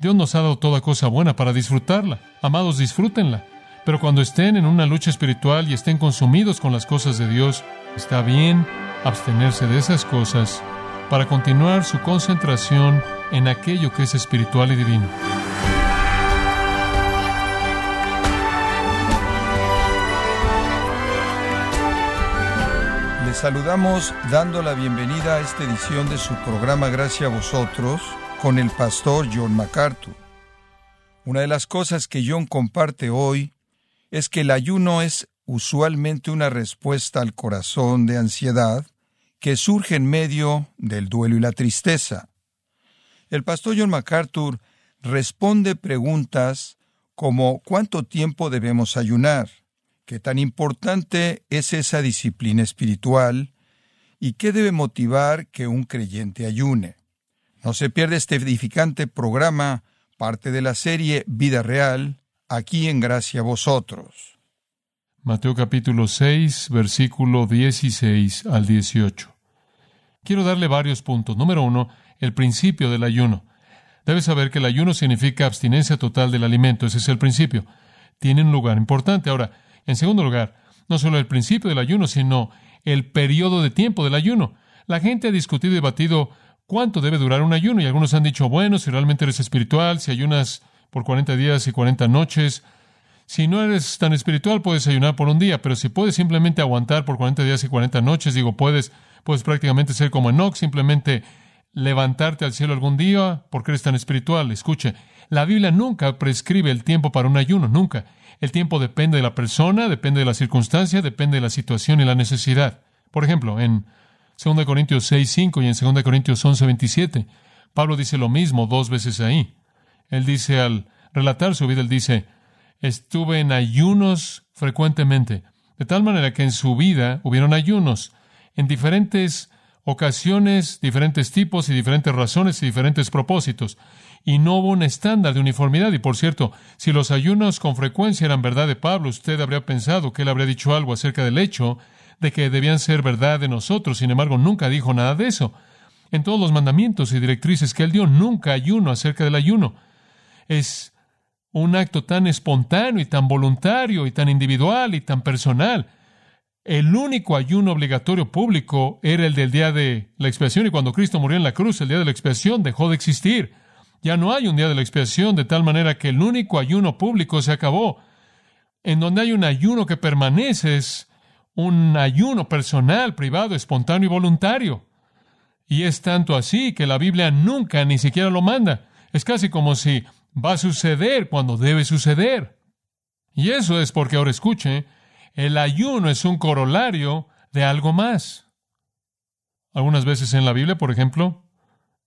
Dios nos ha dado toda cosa buena para disfrutarla. Amados, disfrútenla. Pero cuando estén en una lucha espiritual y estén consumidos con las cosas de Dios, está bien abstenerse de esas cosas para continuar su concentración en aquello que es espiritual y divino. Les saludamos dando la bienvenida a esta edición de su programa Gracias a vosotros con el pastor John MacArthur. Una de las cosas que John comparte hoy es que el ayuno es usualmente una respuesta al corazón de ansiedad que surge en medio del duelo y la tristeza. El pastor John MacArthur responde preguntas como ¿cuánto tiempo debemos ayunar? ¿Qué tan importante es esa disciplina espiritual? ¿Y qué debe motivar que un creyente ayune? No se pierde este edificante programa, parte de la serie Vida Real, aquí en Gracia Vosotros. Mateo capítulo 6, versículo 16 al 18. Quiero darle varios puntos. Número uno, el principio del ayuno. Debes saber que el ayuno significa abstinencia total del alimento. Ese es el principio. Tiene un lugar importante. Ahora, en segundo lugar, no solo el principio del ayuno, sino el periodo de tiempo del ayuno. La gente ha discutido y debatido cuánto debe durar un ayuno y algunos han dicho, bueno, si realmente eres espiritual, si ayunas por 40 días y 40 noches. Si no eres tan espiritual, puedes ayunar por un día, pero si puedes simplemente aguantar por 40 días y 40 noches, digo, puedes, puedes prácticamente ser como Enoch, simplemente levantarte al cielo algún día porque eres tan espiritual. Escuche, la Biblia nunca prescribe el tiempo para un ayuno, nunca. El tiempo depende de la persona, depende de la circunstancia, depende de la situación y la necesidad. Por ejemplo, en 2 Corintios 6, 5 y en 2 Corintios 11, 27, Pablo dice lo mismo dos veces ahí. Él dice al relatar su vida, él dice, estuve en ayunos frecuentemente, de tal manera que en su vida hubieron ayunos en diferentes ocasiones, diferentes tipos y diferentes razones y diferentes propósitos. Y no hubo un estándar de uniformidad. Y por cierto, si los ayunos con frecuencia eran verdad de Pablo, usted habría pensado que él habría dicho algo acerca del hecho de que debían ser verdad de nosotros. Sin embargo, nunca dijo nada de eso. En todos los mandamientos y directrices que él dio, nunca ayuno acerca del ayuno es un acto tan espontáneo y tan voluntario y tan individual y tan personal. El único ayuno obligatorio público era el del día de la expiación y cuando Cristo murió en la cruz, el día de la expiación dejó de existir. Ya no hay un día de la expiación de tal manera que el único ayuno público se acabó. En donde hay un ayuno que permanece es un ayuno personal, privado, espontáneo y voluntario. Y es tanto así que la Biblia nunca ni siquiera lo manda. Es casi como si va a suceder cuando debe suceder. Y eso es porque ahora escuche, el ayuno es un corolario de algo más. Algunas veces en la Biblia, por ejemplo,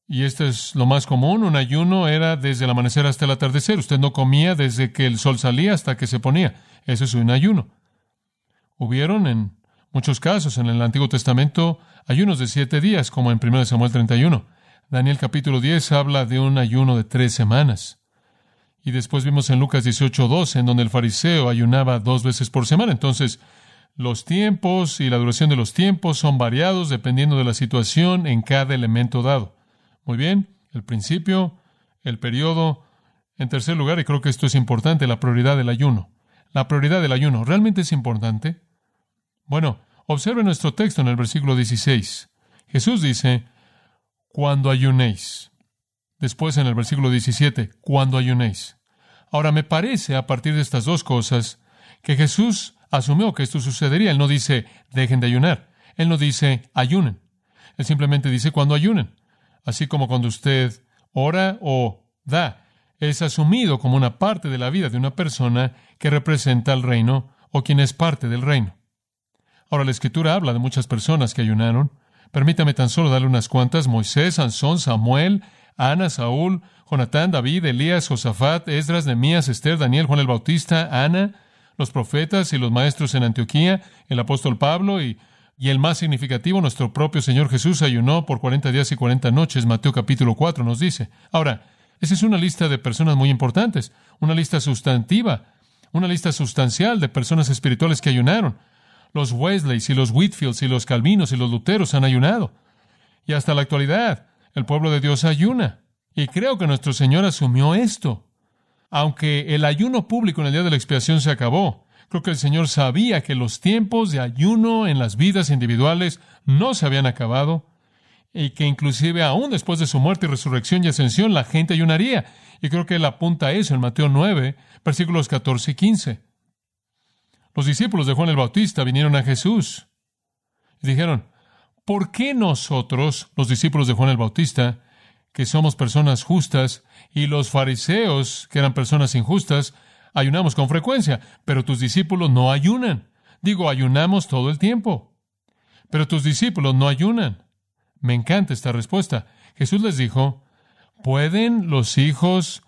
y esto es lo más común, un ayuno era desde el amanecer hasta el atardecer. Usted no comía desde que el sol salía hasta que se ponía. Eso es un ayuno. Hubieron en muchos casos en el Antiguo Testamento ayunos de siete días, como en 1 Samuel 31. Daniel capítulo 10 habla de un ayuno de tres semanas. Y después vimos en Lucas 18:12, en donde el fariseo ayunaba dos veces por semana. Entonces, los tiempos y la duración de los tiempos son variados dependiendo de la situación en cada elemento dado. Muy bien, el principio, el periodo. En tercer lugar, y creo que esto es importante, la prioridad del ayuno. La prioridad del ayuno, ¿realmente es importante? Bueno, observe nuestro texto en el versículo 16. Jesús dice, cuando ayunéis. Después en el versículo 17, cuando ayunéis. Ahora me parece, a partir de estas dos cosas, que Jesús asumió que esto sucedería. Él no dice, dejen de ayunar. Él no dice, ayunen. Él simplemente dice, cuando ayunen. Así como cuando usted ora o da. Es asumido como una parte de la vida de una persona que representa el reino o quien es parte del reino. Ahora, la Escritura habla de muchas personas que ayunaron. Permítame tan solo darle unas cuantas. Moisés, Sansón, Samuel, Ana, Saúl, Jonatán, David, Elías, Josafat, Esdras, Nemías, Esther, Daniel, Juan el Bautista, Ana, los profetas y los maestros en Antioquía, el apóstol Pablo y, y el más significativo, nuestro propio Señor Jesús ayunó por 40 días y 40 noches, Mateo capítulo 4 nos dice. Ahora, esa es una lista de personas muy importantes, una lista sustantiva, una lista sustancial de personas espirituales que ayunaron. Los Wesleys y los Whitfields y los Calvinos y los Luteros han ayunado. Y hasta la actualidad, el pueblo de Dios ayuna. Y creo que nuestro Señor asumió esto. Aunque el ayuno público en el día de la expiación se acabó, creo que el Señor sabía que los tiempos de ayuno en las vidas individuales no se habían acabado y que inclusive aún después de su muerte y resurrección y ascensión la gente ayunaría. Y creo que él apunta a eso en Mateo 9, versículos 14 y 15. Los discípulos de Juan el Bautista vinieron a Jesús y dijeron, ¿por qué nosotros, los discípulos de Juan el Bautista, que somos personas justas, y los fariseos, que eran personas injustas, ayunamos con frecuencia, pero tus discípulos no ayunan? Digo, ayunamos todo el tiempo, pero tus discípulos no ayunan. Me encanta esta respuesta. Jesús les dijo, ¿pueden los hijos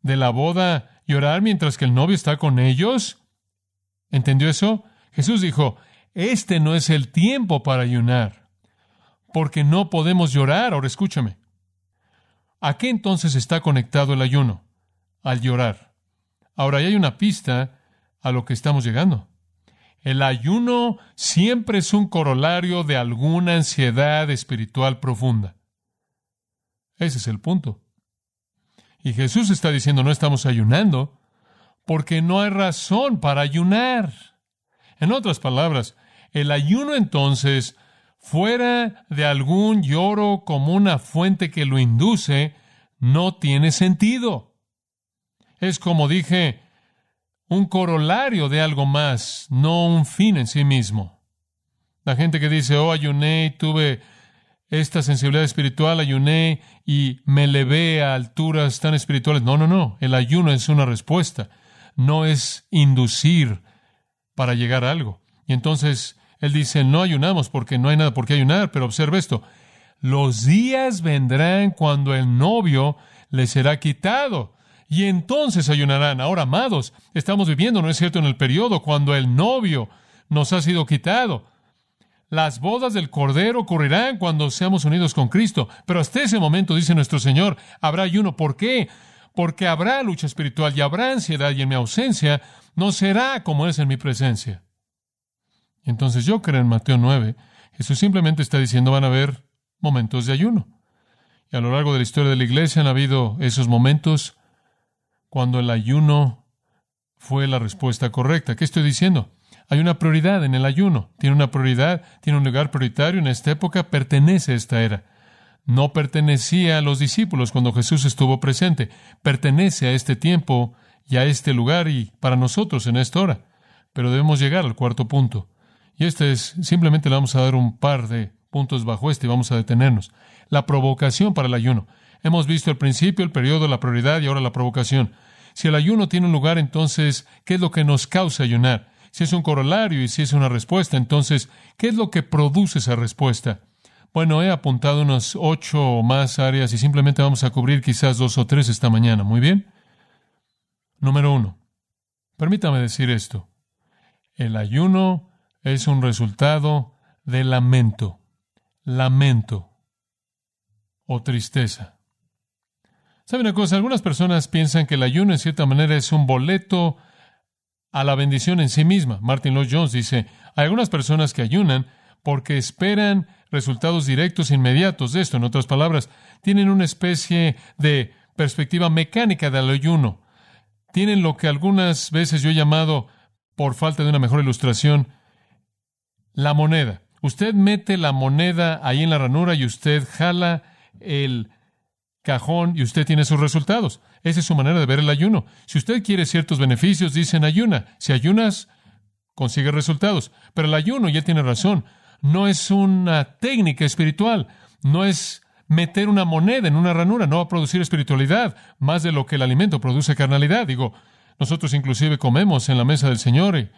de la boda llorar mientras que el novio está con ellos? ¿Entendió eso? Jesús dijo, este no es el tiempo para ayunar, porque no podemos llorar. Ahora escúchame. ¿A qué entonces está conectado el ayuno? Al llorar. Ahora, hay una pista a lo que estamos llegando. El ayuno siempre es un corolario de alguna ansiedad espiritual profunda. Ese es el punto. Y Jesús está diciendo, no estamos ayunando porque no hay razón para ayunar. En otras palabras, el ayuno entonces, fuera de algún lloro como una fuente que lo induce, no tiene sentido. Es como dije, un corolario de algo más, no un fin en sí mismo. La gente que dice, oh, ayuné tuve esta sensibilidad espiritual, ayuné y me levé a alturas tan espirituales. No, no, no. El ayuno es una respuesta no es inducir para llegar a algo. Y entonces él dice, no ayunamos porque no hay nada por qué ayunar, pero observe esto, los días vendrán cuando el novio les será quitado. Y entonces ayunarán. Ahora, amados, estamos viviendo, ¿no es cierto?, en el periodo cuando el novio nos ha sido quitado. Las bodas del Cordero ocurrirán cuando seamos unidos con Cristo. Pero hasta ese momento, dice nuestro Señor, habrá ayuno. ¿Por qué? porque habrá lucha espiritual y habrá ansiedad y en mi ausencia no será como es en mi presencia. Entonces yo creo en Mateo 9, Jesús simplemente está diciendo van a haber momentos de ayuno. Y a lo largo de la historia de la iglesia han habido esos momentos cuando el ayuno fue la respuesta correcta. ¿Qué estoy diciendo? Hay una prioridad en el ayuno. Tiene una prioridad, tiene un lugar prioritario en esta época, pertenece a esta era no pertenecía a los discípulos cuando Jesús estuvo presente, pertenece a este tiempo y a este lugar y para nosotros en esta hora. Pero debemos llegar al cuarto punto. Y este es, simplemente le vamos a dar un par de puntos bajo este y vamos a detenernos. La provocación para el ayuno. Hemos visto el principio, el periodo, la prioridad y ahora la provocación. Si el ayuno tiene un lugar, entonces, ¿qué es lo que nos causa ayunar? Si es un corolario y si es una respuesta, entonces, ¿qué es lo que produce esa respuesta? Bueno, he apuntado unas ocho o más áreas y simplemente vamos a cubrir quizás dos o tres esta mañana. Muy bien. Número uno. Permítame decir esto. El ayuno es un resultado de lamento. Lamento o tristeza. ¿Sabe una cosa? Algunas personas piensan que el ayuno en cierta manera es un boleto a la bendición en sí misma. Martin Lloyd Jones dice, hay algunas personas que ayunan porque esperan resultados directos inmediatos de esto. En otras palabras, tienen una especie de perspectiva mecánica del ayuno. Tienen lo que algunas veces yo he llamado, por falta de una mejor ilustración, la moneda. Usted mete la moneda ahí en la ranura y usted jala el cajón y usted tiene sus resultados. Esa es su manera de ver el ayuno. Si usted quiere ciertos beneficios, dicen ayuna. Si ayunas, consigue resultados. Pero el ayuno ya tiene razón no es una técnica espiritual, no es meter una moneda en una ranura, no va a producir espiritualidad más de lo que el alimento produce carnalidad. Digo, nosotros inclusive comemos en la mesa del Señor y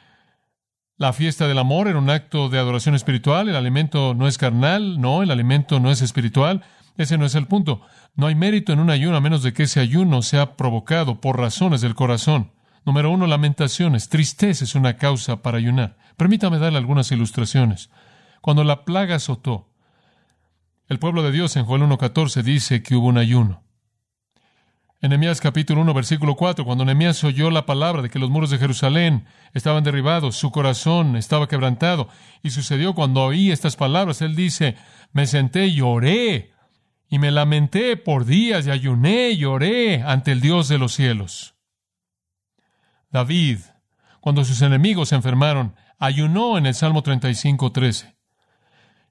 la fiesta del amor era un acto de adoración espiritual, el alimento no es carnal, no, el alimento no es espiritual, ese no es el punto. No hay mérito en un ayuno a menos de que ese ayuno sea provocado por razones del corazón. Número uno, lamentaciones. Tristeza es una causa para ayunar. Permítame darle algunas ilustraciones. Cuando la plaga azotó, el pueblo de Dios en Joel 1.14 dice que hubo un ayuno. En Nehemías capítulo 1, versículo 4, cuando Nehemías oyó la palabra de que los muros de Jerusalén estaban derribados, su corazón estaba quebrantado. Y sucedió cuando oí estas palabras, él dice, me senté y oré. Y me lamenté por días y ayuné y lloré ante el Dios de los cielos. David, cuando sus enemigos se enfermaron, ayunó en el Salmo 35, 13.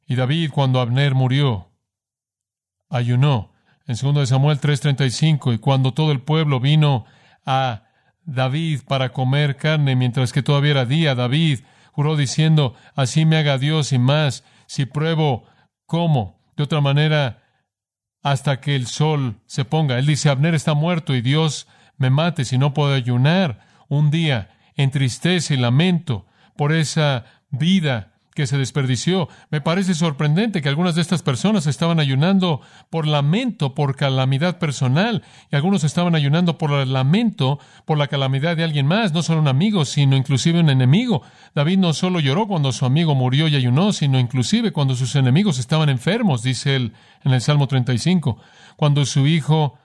Y David, cuando Abner murió, ayunó en 2 Samuel 3:35, y cuando todo el pueblo vino a David para comer carne, mientras que todavía era día, David juró diciendo, así me haga Dios y más, si pruebo cómo, de otra manera, hasta que el sol se ponga. Él dice, Abner está muerto y Dios me mate si no puedo ayunar un día en tristeza y lamento por esa vida que se desperdició. Me parece sorprendente que algunas de estas personas estaban ayunando por lamento, por calamidad personal, y algunos estaban ayunando por el lamento, por la calamidad de alguien más, no solo un amigo, sino inclusive un enemigo. David no solo lloró cuando su amigo murió y ayunó, sino inclusive cuando sus enemigos estaban enfermos, dice él en el Salmo 35, cuando su hijo,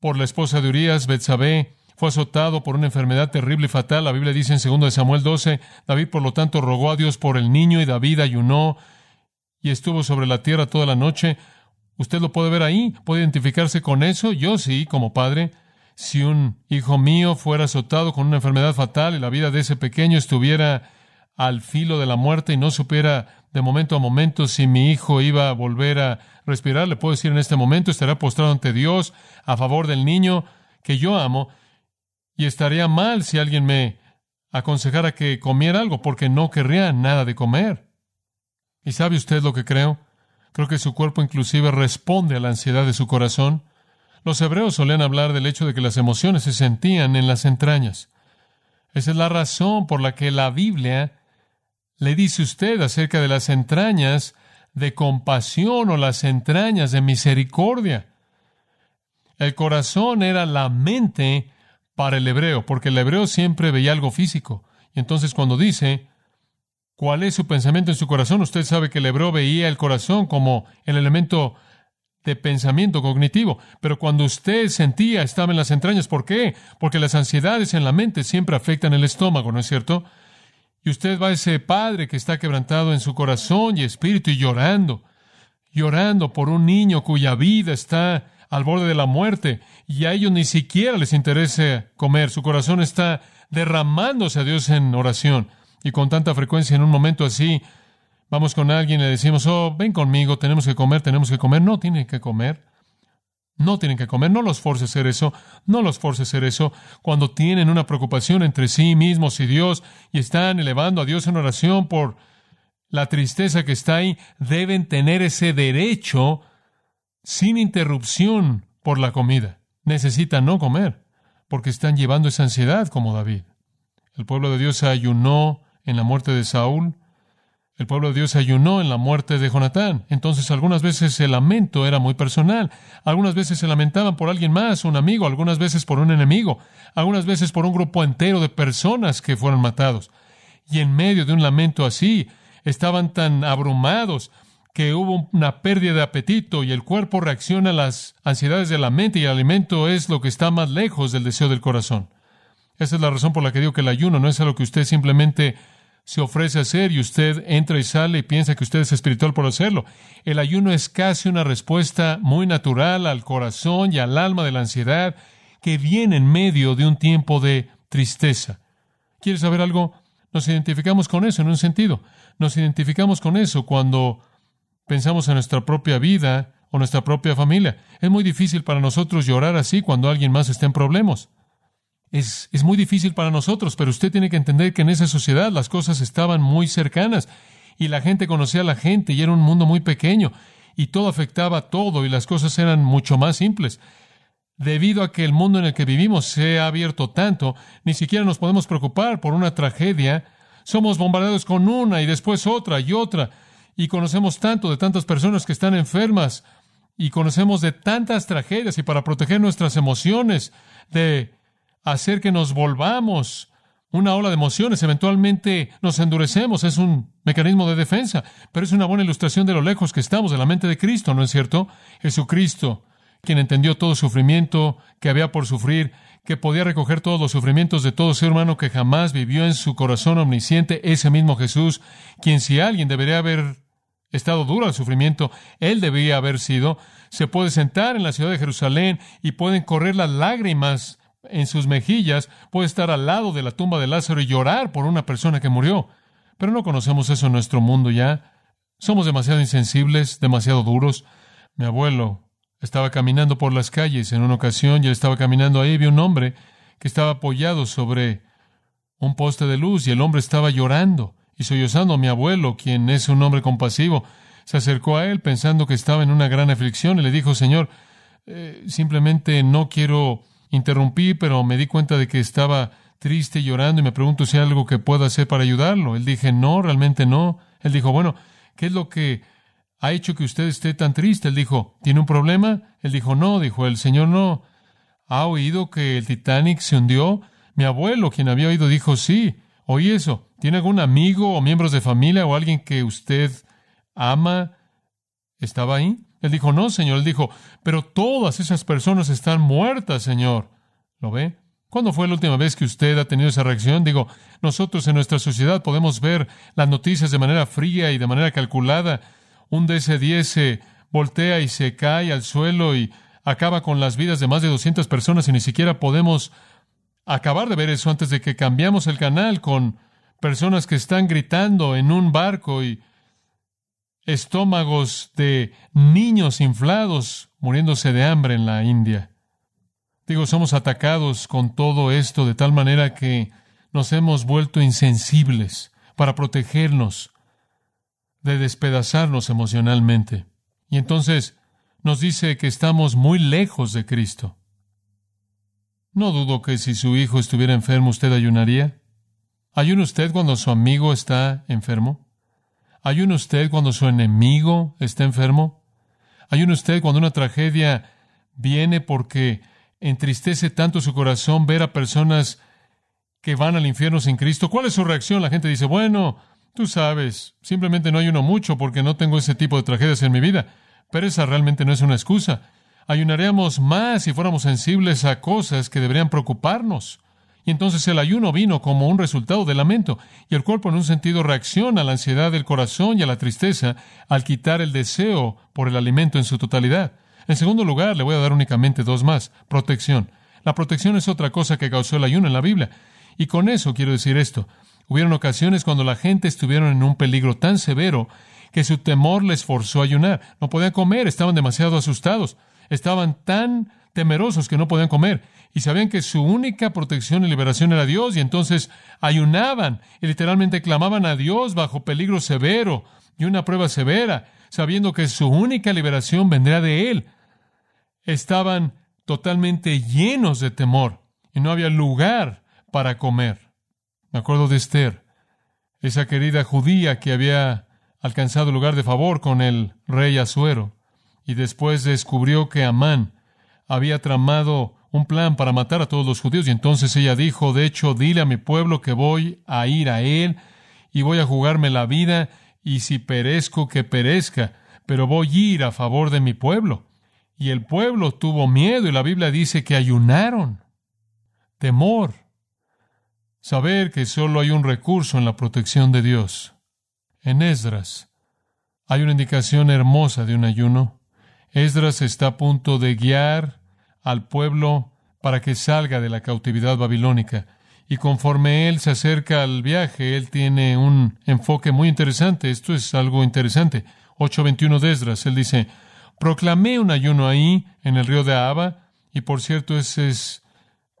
por la esposa de Urias, Betsabé, fue azotado por una enfermedad terrible y fatal. La Biblia dice en 2 Samuel 12, David por lo tanto rogó a Dios por el niño y David ayunó y estuvo sobre la tierra toda la noche. Usted lo puede ver ahí, puede identificarse con eso. Yo sí, como padre, si un hijo mío fuera azotado con una enfermedad fatal y la vida de ese pequeño estuviera al filo de la muerte y no supiera de momento a momento si mi hijo iba a volver a respirar, le puedo decir en este momento, estará postrado ante Dios a favor del niño que yo amo y estaría mal si alguien me aconsejara que comiera algo, porque no querría nada de comer. ¿Y sabe usted lo que creo? Creo que su cuerpo inclusive responde a la ansiedad de su corazón. Los hebreos solían hablar del hecho de que las emociones se sentían en las entrañas. Esa es la razón por la que la Biblia le dice usted acerca de las entrañas de compasión o las entrañas de misericordia. El corazón era la mente para el hebreo, porque el hebreo siempre veía algo físico. Y entonces cuando dice, ¿cuál es su pensamiento en su corazón? Usted sabe que el hebreo veía el corazón como el elemento de pensamiento cognitivo. Pero cuando usted sentía, estaba en las entrañas. ¿Por qué? Porque las ansiedades en la mente siempre afectan el estómago, ¿no es cierto? Y usted va a ese padre que está quebrantado en su corazón y espíritu y llorando, llorando por un niño cuya vida está al borde de la muerte y a ellos ni siquiera les interesa comer. Su corazón está derramándose a Dios en oración. Y con tanta frecuencia en un momento así, vamos con alguien y le decimos, oh, ven conmigo, tenemos que comer, tenemos que comer. No tienen que comer. No tienen que comer, no los force a hacer eso, no los force a hacer eso. Cuando tienen una preocupación entre sí mismos y Dios y están elevando a Dios en oración por la tristeza que está ahí, deben tener ese derecho sin interrupción por la comida. Necesitan no comer, porque están llevando esa ansiedad como David. El pueblo de Dios ayunó en la muerte de Saúl. El pueblo de Dios ayunó en la muerte de Jonatán. Entonces algunas veces el lamento era muy personal. Algunas veces se lamentaban por alguien más, un amigo, algunas veces por un enemigo, algunas veces por un grupo entero de personas que fueron matados. Y en medio de un lamento así, estaban tan abrumados que hubo una pérdida de apetito y el cuerpo reacciona a las ansiedades de la mente y el alimento es lo que está más lejos del deseo del corazón. Esa es la razón por la que digo que el ayuno no es algo que usted simplemente se ofrece a hacer y usted entra y sale y piensa que usted es espiritual por hacerlo. El ayuno es casi una respuesta muy natural al corazón y al alma de la ansiedad que viene en medio de un tiempo de tristeza. ¿Quieres saber algo? Nos identificamos con eso en un sentido. Nos identificamos con eso cuando pensamos en nuestra propia vida o nuestra propia familia. Es muy difícil para nosotros llorar así cuando alguien más está en problemas. Es, es muy difícil para nosotros, pero usted tiene que entender que en esa sociedad las cosas estaban muy cercanas y la gente conocía a la gente y era un mundo muy pequeño y todo afectaba a todo y las cosas eran mucho más simples. Debido a que el mundo en el que vivimos se ha abierto tanto, ni siquiera nos podemos preocupar por una tragedia. Somos bombardeados con una y después otra y otra y conocemos tanto de tantas personas que están enfermas y conocemos de tantas tragedias y para proteger nuestras emociones, de hacer que nos volvamos una ola de emociones, eventualmente nos endurecemos, es un mecanismo de defensa, pero es una buena ilustración de lo lejos que estamos de la mente de Cristo, ¿no es cierto? Jesucristo, quien entendió todo sufrimiento que había por sufrir, que podía recoger todos los sufrimientos de todo ser humano que jamás vivió en su corazón omnisciente, ese mismo Jesús, quien si alguien debería haber estado duro al sufrimiento, él debía haber sido, se puede sentar en la ciudad de Jerusalén y pueden correr las lágrimas en sus mejillas, puede estar al lado de la tumba de Lázaro y llorar por una persona que murió. Pero no conocemos eso en nuestro mundo ya. Somos demasiado insensibles, demasiado duros. Mi abuelo estaba caminando por las calles en una ocasión y él estaba caminando ahí, vio un hombre que estaba apoyado sobre un poste de luz y el hombre estaba llorando y sollozando. Mi abuelo, quien es un hombre compasivo, se acercó a él pensando que estaba en una gran aflicción y le dijo, Señor, eh, simplemente no quiero interrumpir, pero me di cuenta de que estaba triste llorando y me pregunto si hay algo que pueda hacer para ayudarlo. Él dije, no, realmente no. Él dijo, bueno, ¿qué es lo que ha hecho que usted esté tan triste? Él dijo, ¿tiene un problema? Él dijo, no, dijo el Señor, no. ¿Ha oído que el Titanic se hundió? Mi abuelo, quien había oído, dijo, sí, oí eso. ¿Tiene algún amigo o miembros de familia o alguien que usted ama? ¿Estaba ahí? Él dijo, no, Señor. Él dijo, pero todas esas personas están muertas, Señor. ¿Lo ve? ¿Cuándo fue la última vez que usted ha tenido esa reacción? Digo, nosotros en nuestra sociedad podemos ver las noticias de manera fría y de manera calculada. Un DC-10 se voltea y se cae al suelo y acaba con las vidas de más de 200 personas y ni siquiera podemos acabar de ver eso antes de que cambiamos el canal con personas que están gritando en un barco y estómagos de niños inflados muriéndose de hambre en la India. Digo, somos atacados con todo esto de tal manera que nos hemos vuelto insensibles para protegernos de despedazarnos emocionalmente. Y entonces nos dice que estamos muy lejos de Cristo. No dudo que si su hijo estuviera enfermo usted ayunaría. ¿Ayuna usted cuando su amigo está enfermo? ¿Ayuna usted cuando su enemigo está enfermo? ¿Ayuna usted cuando una tragedia viene porque entristece tanto su corazón ver a personas que van al infierno sin Cristo? ¿Cuál es su reacción? La gente dice, bueno, tú sabes, simplemente no ayuno mucho porque no tengo ese tipo de tragedias en mi vida. Pero esa realmente no es una excusa. Ayunaríamos más si fuéramos sensibles a cosas que deberían preocuparnos. Y entonces el ayuno vino como un resultado del lamento, y el cuerpo en un sentido reacciona a la ansiedad del corazón y a la tristeza al quitar el deseo por el alimento en su totalidad. En segundo lugar, le voy a dar únicamente dos más. Protección. La protección es otra cosa que causó el ayuno en la Biblia. Y con eso quiero decir esto. Hubieron ocasiones cuando la gente estuvieron en un peligro tan severo que su temor les forzó a ayunar. No podían comer, estaban demasiado asustados. Estaban tan temerosos que no podían comer y sabían que su única protección y liberación era Dios y entonces ayunaban y literalmente clamaban a Dios bajo peligro severo y una prueba severa sabiendo que su única liberación vendría de Él. Estaban totalmente llenos de temor y no había lugar para comer. Me acuerdo de Esther, esa querida judía que había alcanzado lugar de favor con el rey Asuero y después descubrió que Amán había tramado un plan para matar a todos los judíos y entonces ella dijo, de hecho, dile a mi pueblo que voy a ir a él y voy a jugarme la vida y si perezco, que perezca, pero voy a ir a favor de mi pueblo. Y el pueblo tuvo miedo y la Biblia dice que ayunaron. Temor. Saber que solo hay un recurso en la protección de Dios. En Esdras hay una indicación hermosa de un ayuno. Esdras está a punto de guiar al pueblo para que salga de la cautividad babilónica y conforme él se acerca al viaje, él tiene un enfoque muy interesante. Esto es algo interesante. 8.21 de Esdras, él dice, proclamé un ayuno ahí, en el río de Ahaba, y por cierto, ese es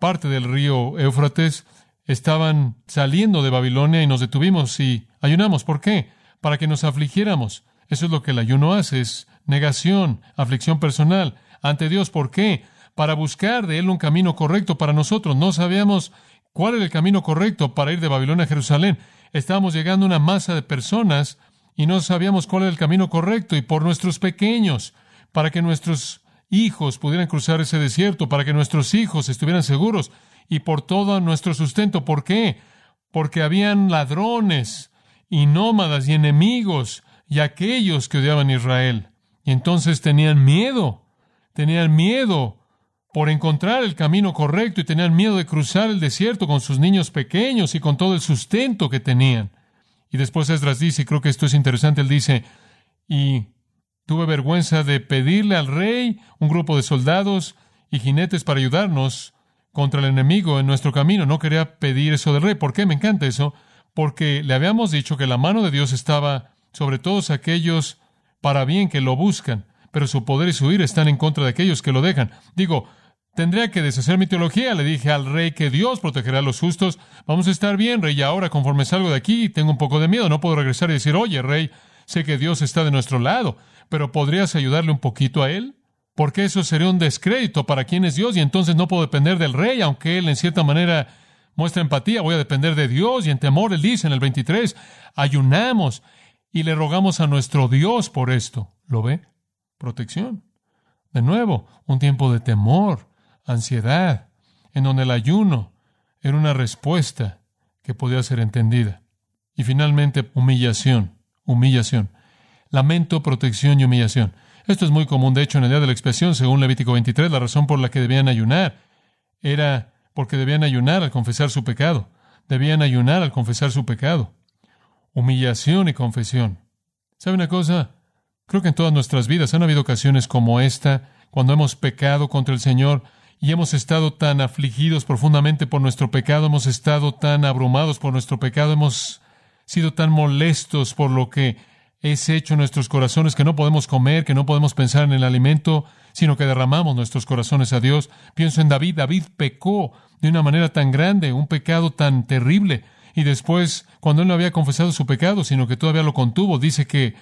parte del río Éufrates. Estaban saliendo de Babilonia y nos detuvimos y ayunamos. ¿Por qué? Para que nos afligiéramos. Eso es lo que el ayuno hace, es negación, aflicción personal ante Dios. ¿Por qué? Para buscar de Él un camino correcto para nosotros. No sabíamos ¿Cuál era el camino correcto para ir de Babilonia a Jerusalén? Estábamos llegando a una masa de personas y no sabíamos cuál era el camino correcto y por nuestros pequeños, para que nuestros hijos pudieran cruzar ese desierto, para que nuestros hijos estuvieran seguros y por todo nuestro sustento. ¿Por qué? Porque habían ladrones y nómadas y enemigos y aquellos que odiaban Israel. Y entonces tenían miedo, tenían miedo por encontrar el camino correcto y tenían miedo de cruzar el desierto con sus niños pequeños y con todo el sustento que tenían. Y después Esdras dice, y creo que esto es interesante, él dice, y tuve vergüenza de pedirle al rey un grupo de soldados y jinetes para ayudarnos contra el enemigo en nuestro camino. No quería pedir eso del rey. ¿Por qué? Me encanta eso. Porque le habíamos dicho que la mano de Dios estaba sobre todos aquellos para bien que lo buscan, pero su poder y su ira están en contra de aquellos que lo dejan. Digo, tendría que deshacer mi teología. Le dije al rey que Dios protegerá a los justos. Vamos a estar bien, rey. Ahora, conforme salgo de aquí, tengo un poco de miedo. No puedo regresar y decir, oye, rey, sé que Dios está de nuestro lado, pero ¿podrías ayudarle un poquito a él? porque eso sería un descrédito para quien es Dios y entonces no puedo depender del rey, aunque él en cierta manera muestra empatía, voy a depender de Dios y en temor, él dice en el 23, ayunamos y le rogamos a nuestro Dios por esto. ¿Lo ve? Protección. De nuevo, un tiempo de temor, ansiedad, en donde el ayuno era una respuesta que podía ser entendida. Y finalmente, humillación, humillación. Lamento, protección y humillación. Esto es muy común, de hecho, en el día de la expresión, según Levítico 23, la razón por la que debían ayunar era porque debían ayunar al confesar su pecado. Debían ayunar al confesar su pecado. Humillación y confesión. ¿Sabe una cosa? Creo que en todas nuestras vidas han habido ocasiones como esta, cuando hemos pecado contra el Señor y hemos estado tan afligidos profundamente por nuestro pecado, hemos estado tan abrumados por nuestro pecado, hemos sido tan molestos por lo que es hecho en nuestros corazones que no podemos comer, que no podemos pensar en el alimento, sino que derramamos nuestros corazones a Dios. Pienso en David. David pecó de una manera tan grande, un pecado tan terrible. Y después, cuando él no había confesado su pecado, sino que todavía lo contuvo, dice que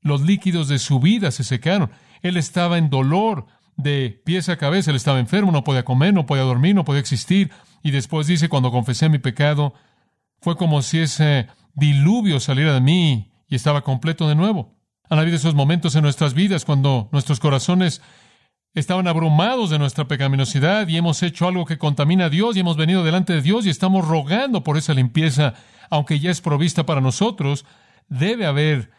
los líquidos de su vida se secaron. Él estaba en dolor de pies a cabeza, él estaba enfermo, no podía comer, no podía dormir, no podía existir. Y después dice, cuando confesé mi pecado, fue como si ese diluvio saliera de mí y estaba completo de nuevo. Han habido esos momentos en nuestras vidas cuando nuestros corazones estaban abrumados de nuestra pecaminosidad y hemos hecho algo que contamina a Dios y hemos venido delante de Dios y estamos rogando por esa limpieza, aunque ya es provista para nosotros. Debe haber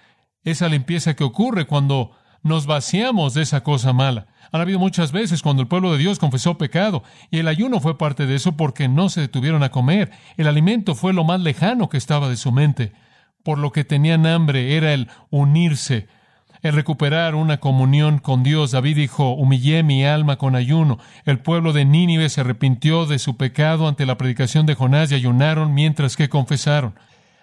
esa limpieza que ocurre cuando nos vaciamos de esa cosa mala. Han habido muchas veces cuando el pueblo de Dios confesó pecado y el ayuno fue parte de eso porque no se detuvieron a comer. El alimento fue lo más lejano que estaba de su mente por lo que tenían hambre era el unirse, el recuperar una comunión con Dios. David dijo, humillé mi alma con ayuno. El pueblo de Nínive se arrepintió de su pecado ante la predicación de Jonás y ayunaron mientras que confesaron.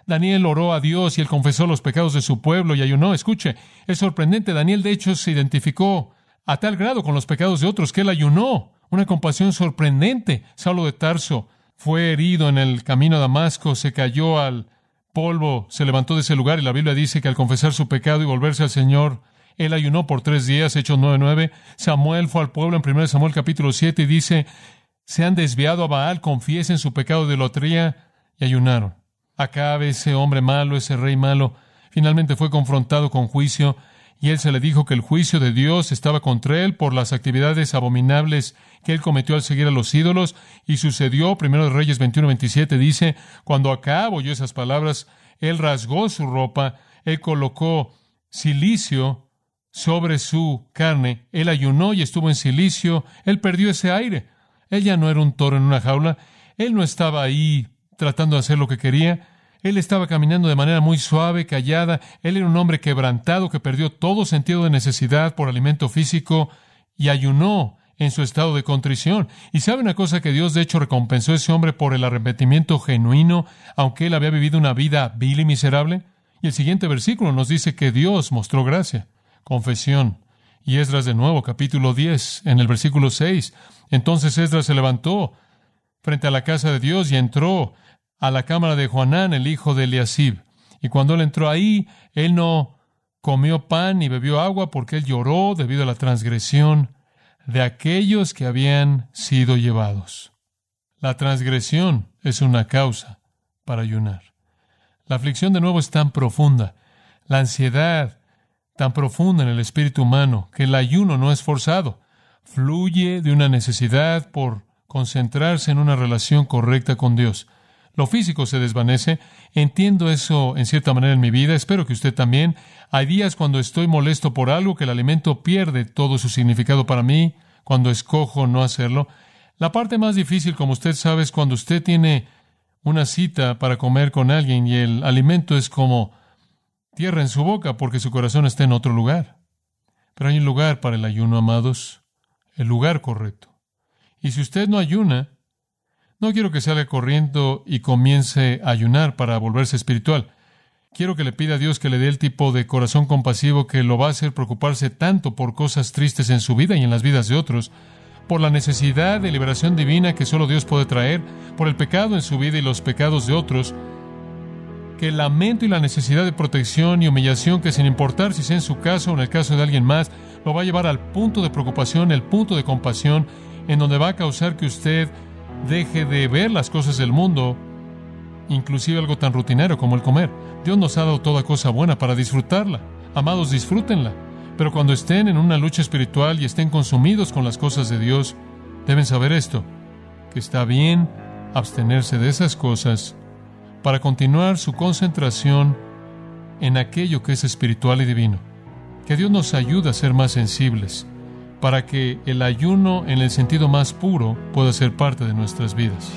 Daniel oró a Dios y él confesó los pecados de su pueblo y ayunó. Escuche, es sorprendente. Daniel de hecho se identificó a tal grado con los pecados de otros que él ayunó. Una compasión sorprendente. Saulo de Tarso fue herido en el camino a Damasco, se cayó al polvo se levantó de ese lugar y la Biblia dice que al confesar su pecado y volverse al Señor, él ayunó por tres días, Hechos 9.9. Samuel fue al pueblo en 1 Samuel capítulo 7 y dice, se han desviado a Baal, confiesen su pecado de lotría y ayunaron. Acabe ese hombre malo, ese rey malo, finalmente fue confrontado con juicio y él se le dijo que el juicio de Dios estaba contra él por las actividades abominables que él cometió al seguir a los ídolos, y sucedió, primero de Reyes 21, 27, dice, cuando Acab oyó esas palabras, él rasgó su ropa, él colocó silicio sobre su carne, él ayunó y estuvo en silicio, él perdió ese aire. Él ya no era un toro en una jaula, él no estaba ahí tratando de hacer lo que quería, él estaba caminando de manera muy suave, callada, él era un hombre quebrantado que perdió todo sentido de necesidad por alimento físico y ayunó en su estado de contrición. Y sabe una cosa que Dios de hecho recompensó a ese hombre por el arrepentimiento genuino, aunque él había vivido una vida vil y miserable. Y el siguiente versículo nos dice que Dios mostró gracia, confesión. Y Esdras de nuevo, capítulo 10, en el versículo 6. Entonces Esdras se levantó frente a la casa de Dios y entró a la cámara de Juanán, el hijo de Eliasib. Y cuando él entró ahí, él no comió pan ni bebió agua porque él lloró debido a la transgresión de aquellos que habían sido llevados. La transgresión es una causa para ayunar. La aflicción de nuevo es tan profunda, la ansiedad tan profunda en el espíritu humano, que el ayuno no es forzado, fluye de una necesidad por concentrarse en una relación correcta con Dios. Lo físico se desvanece. Entiendo eso en cierta manera en mi vida. Espero que usted también. Hay días cuando estoy molesto por algo que el alimento pierde todo su significado para mí, cuando escojo no hacerlo. La parte más difícil, como usted sabe, es cuando usted tiene una cita para comer con alguien y el alimento es como tierra en su boca porque su corazón está en otro lugar. Pero hay un lugar para el ayuno, amados, el lugar correcto. Y si usted no ayuna, no quiero que salga corriendo y comience a ayunar para volverse espiritual. Quiero que le pida a Dios que le dé el tipo de corazón compasivo que lo va a hacer preocuparse tanto por cosas tristes en su vida y en las vidas de otros, por la necesidad de liberación divina que solo Dios puede traer, por el pecado en su vida y los pecados de otros, que el lamento y la necesidad de protección y humillación que sin importar si sea en su caso o en el caso de alguien más, lo va a llevar al punto de preocupación, el punto de compasión, en donde va a causar que usted deje de ver las cosas del mundo, inclusive algo tan rutinario como el comer. Dios nos ha dado toda cosa buena para disfrutarla. Amados, disfrútenla. Pero cuando estén en una lucha espiritual y estén consumidos con las cosas de Dios, deben saber esto, que está bien abstenerse de esas cosas para continuar su concentración en aquello que es espiritual y divino. Que Dios nos ayude a ser más sensibles, para que el ayuno en el sentido más puro pueda ser parte de nuestras vidas.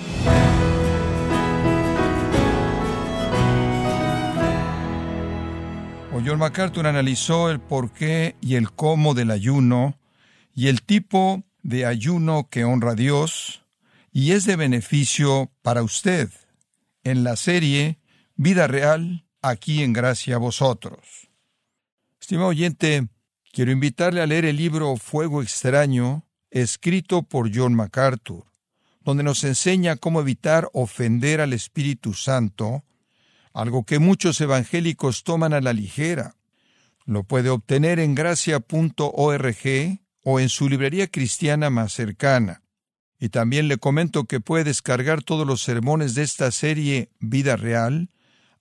John MacArthur analizó el porqué y el cómo del ayuno y el tipo de ayuno que honra a Dios y es de beneficio para usted en la serie Vida Real, aquí en Gracia a Vosotros. Estimado oyente, quiero invitarle a leer el libro Fuego Extraño, escrito por John MacArthur, donde nos enseña cómo evitar ofender al Espíritu Santo, algo que muchos evangélicos toman a la ligera. Lo puede obtener en gracia.org o en su librería cristiana más cercana. Y también le comento que puede descargar todos los sermones de esta serie Vida Real,